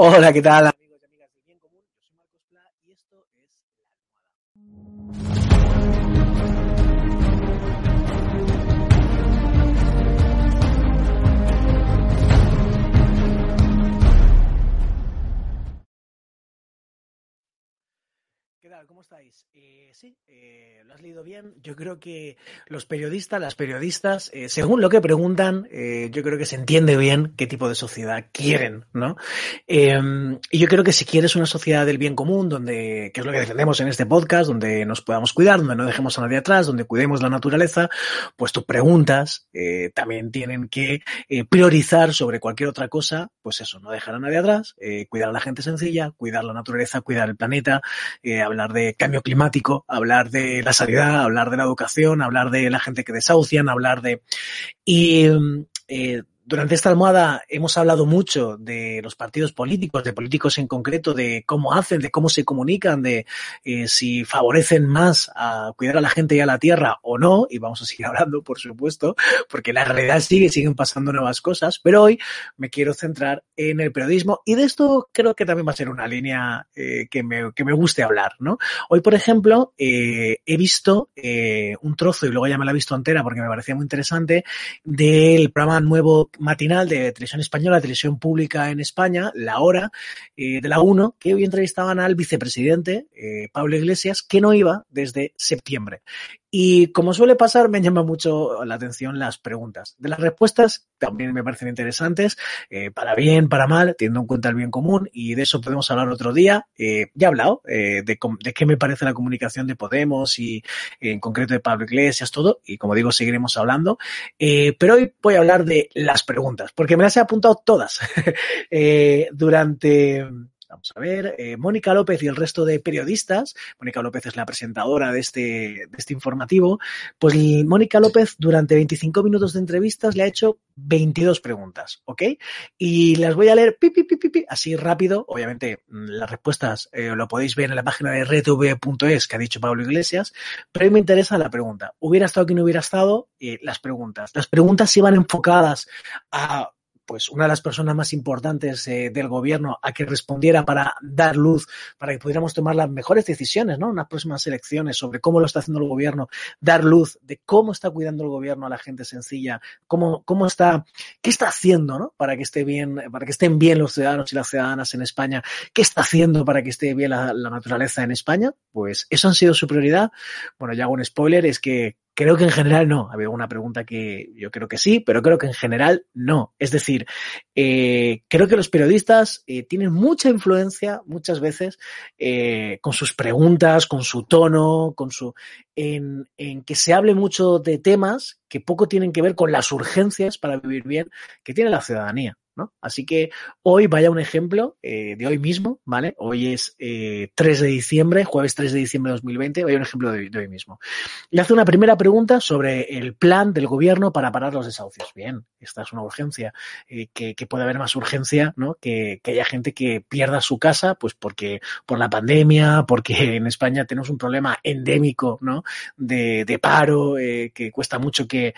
Hola, ¿qué tal ¿Cómo estáis? Eh, sí, eh, lo has leído bien. Yo creo que los periodistas, las periodistas, eh, según lo que preguntan, eh, yo creo que se entiende bien qué tipo de sociedad quieren, ¿no? Eh, y yo creo que si quieres una sociedad del bien común, donde, que es lo que defendemos en este podcast, donde nos podamos cuidar, donde no dejemos a nadie atrás, donde cuidemos la naturaleza, pues tus preguntas también tienen que priorizar sobre cualquier otra cosa, pues eso, no dejar a nadie atrás, cuidar a la gente sencilla, cuidar la naturaleza, cuidar el planeta, hablar de cambio climático, hablar de la sanidad, hablar de la educación, hablar de la gente que desahucian, hablar de... Y eh, durante esta almohada hemos hablado mucho de los partidos políticos, de políticos en concreto, de cómo hacen, de cómo se comunican, de eh, si favorecen más a cuidar a la gente y a la tierra o no, y vamos a seguir hablando, por supuesto, porque la realidad sigue, siguen pasando nuevas cosas, pero hoy me quiero centrar en el periodismo y de esto creo que también va a ser una línea eh, que, me, que me guste hablar, ¿no? Hoy, por ejemplo, eh, he visto un trozo, y luego ya me la he visto entera porque me parecía muy interesante, del programa nuevo matinal de televisión española, televisión pública en España, La Hora, eh, de la 1, que hoy entrevistaban al vicepresidente, eh, Pablo Iglesias, que no iba desde septiembre. Y como suele pasar, me llama mucho la atención las preguntas. De las respuestas también me parecen interesantes, eh, para bien, para mal, teniendo en cuenta el bien común, y de eso podemos hablar otro día. Eh, ya he hablado eh, de, de, qué me parece la comunicación de Podemos y en concreto de Pablo Iglesias, todo, y como digo, seguiremos hablando. pero hoy voy a hablar de las preguntas, porque me las he apuntado todas durante Vamos a ver, eh, Mónica López y el resto de periodistas, Mónica López es la presentadora de este, de este informativo, pues Mónica López durante 25 minutos de entrevistas le ha hecho 22 preguntas, ¿ok? Y las voy a leer pi, pi, así rápido, obviamente las respuestas eh, lo podéis ver en la página de retv.es que ha dicho Pablo Iglesias, pero a mí me interesa la pregunta, ¿hubiera estado no hubiera estado? Eh, las preguntas. Las preguntas iban enfocadas a pues una de las personas más importantes eh, del gobierno a que respondiera para dar luz, para que pudiéramos tomar las mejores decisiones, ¿no? En unas próximas elecciones sobre cómo lo está haciendo el gobierno, dar luz de cómo está cuidando el gobierno a la gente sencilla, cómo, cómo está, qué está haciendo, ¿no? Para que esté bien, para que estén bien los ciudadanos y las ciudadanas en España, qué está haciendo para que esté bien la naturaleza en España, pues eso han sido su prioridad. Bueno, ya hago un spoiler, es que Creo que en general no. Había una pregunta que yo creo que sí, pero creo que en general no. Es decir, eh, creo que los periodistas eh, tienen mucha influencia muchas veces eh, con sus preguntas, con su tono, con su en, en, que se hable mucho de temas que poco tienen que ver con las urgencias para vivir bien que tiene la ciudadanía. Así que hoy vaya un ejemplo eh, de hoy mismo, ¿vale? Hoy es eh, 3 de diciembre, jueves 3 de diciembre de 2020, vaya un ejemplo de, de, hoy mismo. Le hace una primera pregunta sobre el plan del gobierno para parar los desahucios. Bien, esta es una urgencia, eh, que, puede haber más urgencia, ¿no? Que, haya gente que pierda su casa, pues porque por la pandemia, porque en España tenemos un problema endémico, ¿no? De, paro, eh, que cuesta mucho que,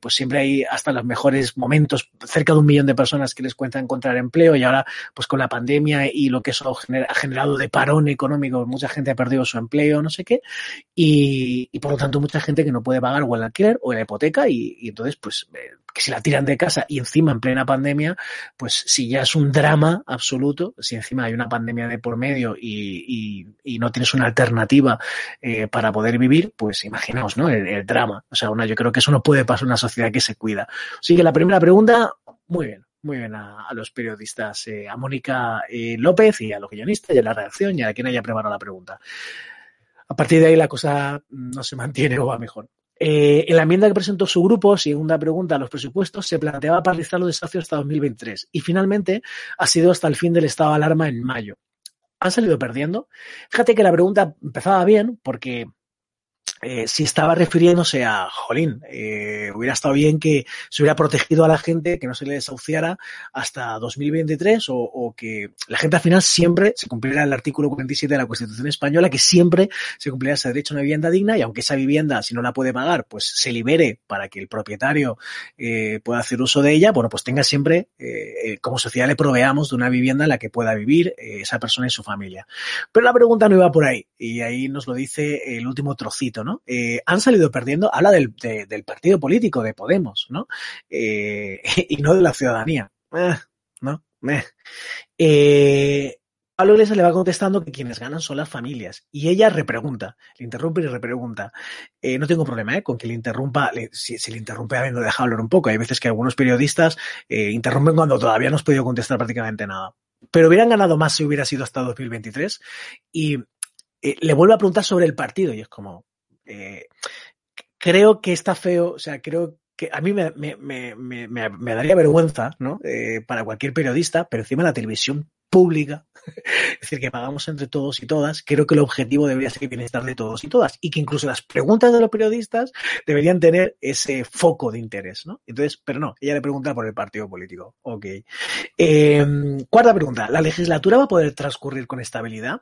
pues siempre hay hasta los mejores momentos, cerca de un millón de personas personas que les cuesta encontrar empleo y ahora pues con la pandemia y lo que eso ha generado de parón económico, mucha gente ha perdido su empleo, no sé qué, y, por lo tanto mucha gente que no puede pagar o el alquiler o la hipoteca y, y entonces pues eh, que si la tiran de casa y encima en plena pandemia, pues si ya es un drama absoluto, si encima hay una pandemia de por medio y, y, y no tienes una alternativa eh, para poder vivir, pues imaginaos, ¿no? El, el, drama. O sea, una, yo creo que eso no puede pasar en una sociedad que se cuida. Así que la primera pregunta, muy bien. Muy bien a, los periodistas, eh, a Mónica eh, López y a los guionistas y a la redacción y a quien haya preparado la pregunta. A partir de ahí la cosa no se mantiene o va mejor. Eh, en la enmienda que presentó su grupo, segunda pregunta a los presupuestos, se planteaba paralizar los desahucios hasta 2023 y finalmente ha sido hasta el fin del estado de alarma en mayo. Han salido perdiendo. Fíjate que la pregunta empezaba bien porque eh, si estaba refiriéndose a, jolín, eh, hubiera estado bien que se hubiera protegido a la gente, que no se le desahuciara hasta 2023 o, o, que la gente al final siempre se cumpliera el artículo 47 de la Constitución Española, que siempre se cumpliera ese derecho a una vivienda digna y aunque esa vivienda, si no la puede pagar, pues se libere para que el propietario eh, pueda hacer uso de ella, bueno, pues tenga siempre, como sociedad le proveamos de una vivienda en la que pueda vivir esa persona y su familia. Pero la pregunta no iba por ahí y ahí nos lo dice el último trocito, Eh, han salido perdiendo, habla del, de, del, partido político de Podemos, ¿no? Eh, y no de la ciudadanía. Eh, ¿No? Eh, Pablo Iglesias le va contestando que quienes ganan son las familias. Y ella repregunta, le interrumpe y repregunta. Eh, no tengo problema ¿eh? con que le interrumpa, si, le interrumpe habiendo dejado hablar un poco. Hay veces que algunos periodistas eh, interrumpen cuando todavía no has podido contestar prácticamente nada. Pero hubieran ganado más si hubiera sido hasta 2023. Y eh, le vuelve a preguntar sobre el partido y es como, eh, creo que está feo, o sea, creo que a mí me, daría vergüenza, ¿no? Eh, para cualquier periodista, pero encima la televisión pública, es decir, que pagamos entre todos y todas, creo que el objetivo debería ser el bienestar de todos y todas, y que incluso las preguntas de los periodistas deberían tener ese foco de interés, ¿no? Entonces, pero no, ella le pregunta por el partido político. Ok. Eh, cuarta pregunta, ¿la legislatura va a poder transcurrir con estabilidad?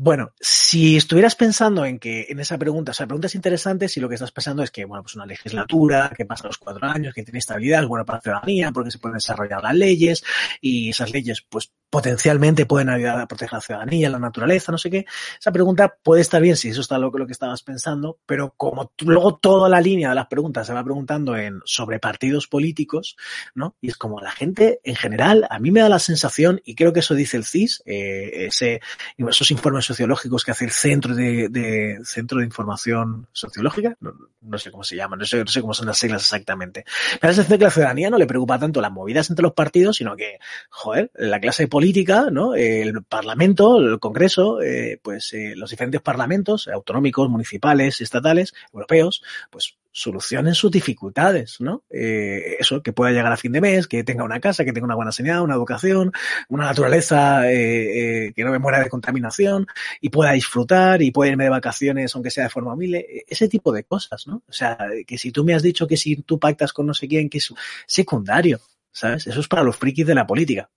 Bueno, si estuvieras pensando en que en esa pregunta, o sea, preguntas interesantes y lo que estás pensando es que, bueno, pues una legislatura que pasa los cuatro años, que tiene estabilidad, es bueno para la ciudadanía, porque se pueden desarrollar las leyes y esas leyes, pues potencialmente pueden ayudar a proteger a la ciudadanía, la naturaleza, no sé qué. Esa pregunta puede estar bien si eso está lo, lo que estabas pensando, pero como luego toda la línea de las preguntas se va preguntando en sobre partidos políticos, ¿no? Y es como la gente en general, a mí me da la sensación, y creo que eso dice el CIS, eh, ese, esos informes sociológicos que hace el Centro de, de Centro de Información Sociológica, no, sé cómo se llama, no sé, no sé cómo son las siglas exactamente. Me da la sensación que la ciudadanía no le preocupa tanto las movidas entre los partidos, sino que, joder, la clase política, ¿no? El Parlamento, el Congreso, eh, pues eh, los diferentes parlamentos autonómicos, municipales, estatales, europeos, pues solucionen sus dificultades, ¿no? Eh, eso, que pueda llegar a fin de mes, que tenga una casa, que tenga una buena sanidad, una educación, una naturaleza eh, eh, que no me muera de contaminación y pueda disfrutar y pueda irme de vacaciones aunque sea de forma humilde, ese tipo de cosas, ¿no? O sea, que si tú me has dicho que si tú pactas con no sé quién, que es secundario, ¿sabes? Eso es para los frikis de la política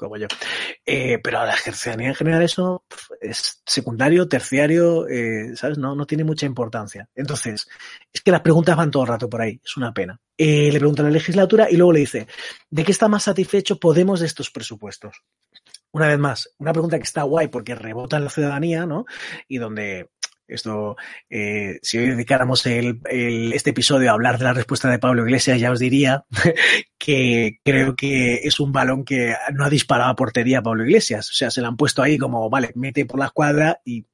como yo. Eh, pero a la ciudadanía en general eso es secundario, terciario, eh, ¿sabes? No, no tiene mucha importancia. Entonces, es que las preguntas van todo el rato por ahí, es una pena. Eh, le pregunta a la legislatura y luego le dice, ¿de qué está más satisfecho Podemos de estos presupuestos? Una vez más, una pregunta que está guay porque rebota en la ciudadanía, ¿no? Y donde esto, eh, si hoy dedicáramos el, el, este episodio a hablar de la respuesta de Pablo Iglesias, ya os diría que creo que es un balón que no ha disparado a portería a Pablo Iglesias. O sea, se le han puesto ahí como, vale, mete por la escuadra y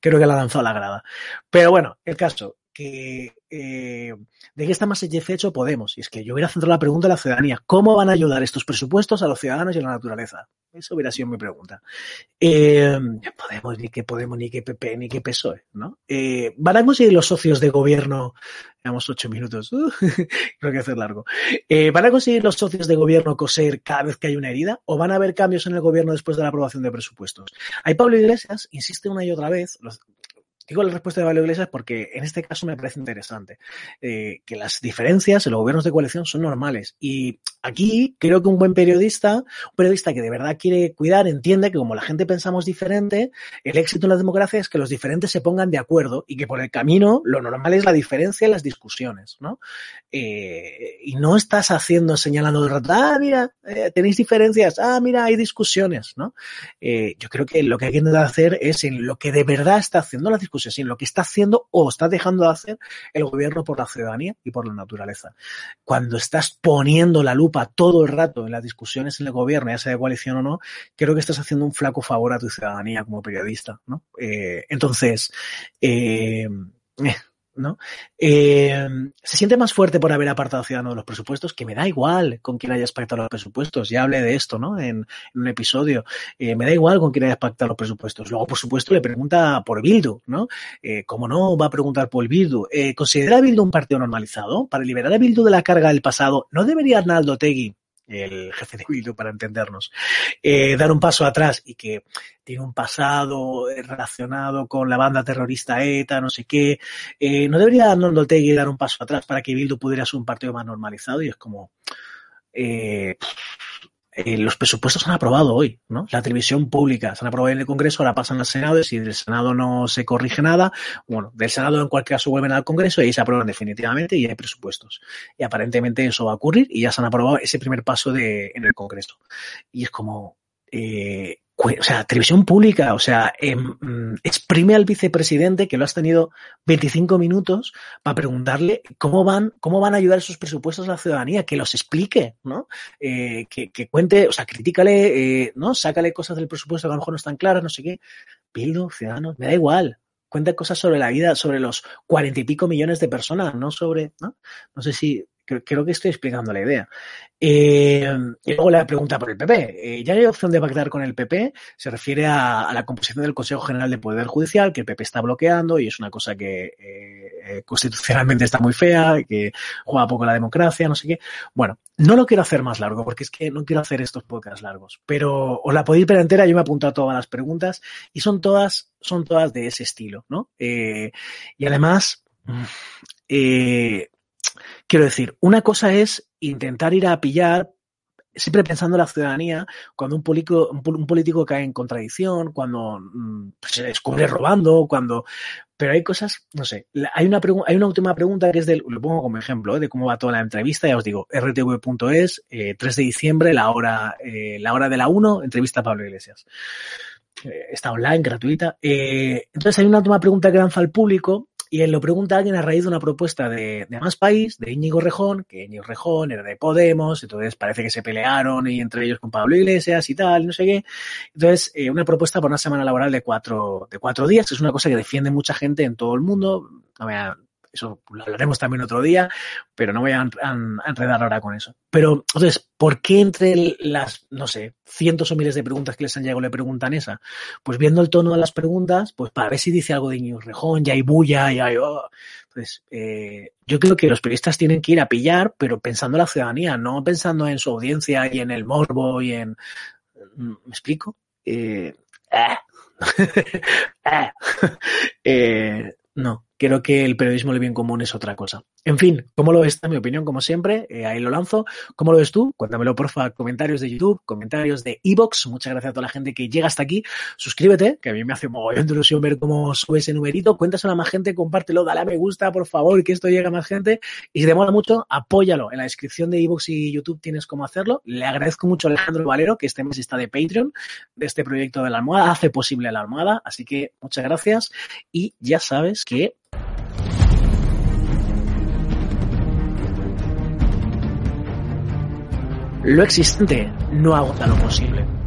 creo que la ha lanzado a la grada. Pero bueno, el caso, que eh, de qué está más satisfecho Podemos. Y es que yo hubiera centrado la pregunta a la ciudadanía. ¿Cómo van a ayudar estos presupuestos a los ciudadanos y a la naturaleza? Eso hubiera sido mi pregunta. Eh, Podemos, ni que Podemos, ni que PP, ni que PSOE, ¿no? Eh, ¿Van a conseguir los socios de gobierno? Llevamos ocho minutos. Uh, creo que hacer largo. ¿Van a conseguir los socios de gobierno coser cada vez que hay una herida? ¿O van a haber cambios en el gobierno después de la aprobación de presupuestos? Hay Pablo Iglesias, insiste una y otra vez, Digo la respuesta de Pablo Iglesias porque en este caso me parece interesante. Eh, que las diferencias en los gobiernos de coalición son normales. Y aquí creo que un buen periodista, un periodista que de verdad quiere cuidar, entiende que como la gente pensamos diferente, el éxito en la democracia es que los diferentes se pongan de acuerdo y que por el camino lo normal es la diferencia en las discusiones, ¿no? Eh, y no estás haciendo, señalando de rato, ah, mira, eh, tenéis diferencias, ah, mira, hay discusiones, ¿no? Eh, yo creo que lo que hay que intentar hacer es en lo que de verdad está haciendo la discusión lo que está haciendo o está dejando de hacer el gobierno por la ciudadanía y por la naturaleza. Cuando estás poniendo la lupa todo el rato en las discusiones en el gobierno, ya sea de coalición o no, creo que estás haciendo un flaco favor a tu ciudadanía como periodista, ¿no? Eh, entonces, eh, ¿no? Eh, se siente más fuerte por haber apartado Ciudadano de los presupuestos, que me da igual con quién hayas pactado los presupuestos. Ya hablé de esto, ¿no? En, un episodio. Eh, me da igual con quién hayas pactado los presupuestos. Luego, por supuesto, le pregunta por Bildu, ¿no? Eh, ¿Cómo no va a preguntar por Bildu? Eh, ¿Considera Bildu un partido normalizado? Para liberar a Bildu de la carga del pasado, ¿no debería Arnaldo Tegui el jefe de Bildu para entendernos, eh, dar un paso atrás y que tiene un pasado relacionado con la banda terrorista ETA, no sé qué, eh, ¿no debería Arnoldo Tegui dar un paso atrás para que Bildu pudiera ser un partido más normalizado? Y es como... Eh, eh, los presupuestos se han aprobado hoy, ¿no? La televisión pública se han aprobado en el Congreso, ahora pasan al Senado y si del Senado no se corrige nada, bueno, del Senado en cualquier caso vuelven al Congreso y ahí se aprueban definitivamente y hay presupuestos. Y aparentemente eso va a ocurrir y ya se han aprobado ese primer paso de, en el Congreso. Y es como, eh, o sea, televisión pública, o sea, eh, exprime al vicepresidente que lo has tenido 25 minutos para preguntarle cómo van, cómo van a ayudar esos presupuestos a la ciudadanía, que los explique, ¿no? Eh, que, que, cuente, o sea, critícale, eh, ¿no? Sácale cosas del presupuesto que a lo mejor no están claras, no sé qué. Pildo, ciudadanos, me da igual. Cuenta cosas sobre la vida, sobre los cuarenta y pico millones de personas, no sobre, ¿no? No sé si Creo que estoy explicando la idea. Eh, y luego la pregunta por el PP. Eh, ¿Ya hay opción de pactar con el PP? Se refiere a, la composición del Consejo General de Poder Judicial, que el PP está bloqueando y es una cosa que eh, constitucionalmente está muy fea, que juega poco la democracia, no sé qué. Bueno, no lo quiero hacer más largo porque es que no quiero hacer estos podcasts largos, pero os la podéis ver entera. Yo me he apuntado a todas las preguntas y son todas, son todas de ese estilo, ¿no? Eh, y además, eh, Quiero decir, una cosa es intentar ir a pillar, siempre pensando en la ciudadanía, cuando un político, un político cae en contradicción, cuando mm, pues, se descubre robando, cuando... Pero hay cosas, no sé, hay una, última pregunta que es del, lo pongo como ejemplo, ¿eh? de cómo va toda la entrevista, ya os digo, rtv.es, eh, 3 de diciembre, la hora, eh, la hora de la 1, entrevista a Pablo Iglesias. Eh, está online, gratuita. Entonces hay una última pregunta que lanza al público y él lo pregunta a alguien a raíz de una propuesta de, de Más País, de Íñigo Rejón, que Íñigo Rejón era de Podemos, entonces parece que se pelearon y entre ellos con Pablo Iglesias y tal, no sé qué. Entonces, eh, una propuesta por una semana laboral de cuatro, de cuatro días, que es una cosa que defiende mucha gente en todo el mundo. No eso lo hablaremos también otro día, pero no voy a, enredar ahora con eso. Pero, entonces, ¿por qué entre las, no sé, cientos o miles de preguntas que les han llegado le preguntan esa? Pues viendo el tono de las preguntas, pues para ver si dice algo de Iñigo Rejón, ya hay bulla, ya hay... Oh. Pues eh, yo creo que los periodistas tienen que ir a pillar, pero pensando en la ciudadanía, no pensando en su audiencia y en el morbo y en... ¿Me explico? Eh, no, creo que el periodismo del bien común es otra cosa. En fin, ¿cómo lo ves? Mi opinión, como siempre, eh, ahí lo lanzo. ¿Cómo lo ves tú? Cuéntamelo, porfa, comentarios de YouTube, comentarios de Evox. Muchas gracias a toda la gente que llega hasta aquí. Suscríbete, que a mí me hace mogollón de ilusión ver cómo sube ese numerito. Cuéntaselo a más gente, compártelo, dale a me gusta, por favor, que esto llegue a más gente. Y si te mola mucho, apóyalo. En la descripción de Evox y YouTube tienes cómo hacerlo. Le agradezco mucho a Alejandro Valero, que este mes está de Patreon, de este proyecto de la almohada. Hace posible la almohada. Así que muchas gracias. Y ya sabes que lo existente no agota lo posible.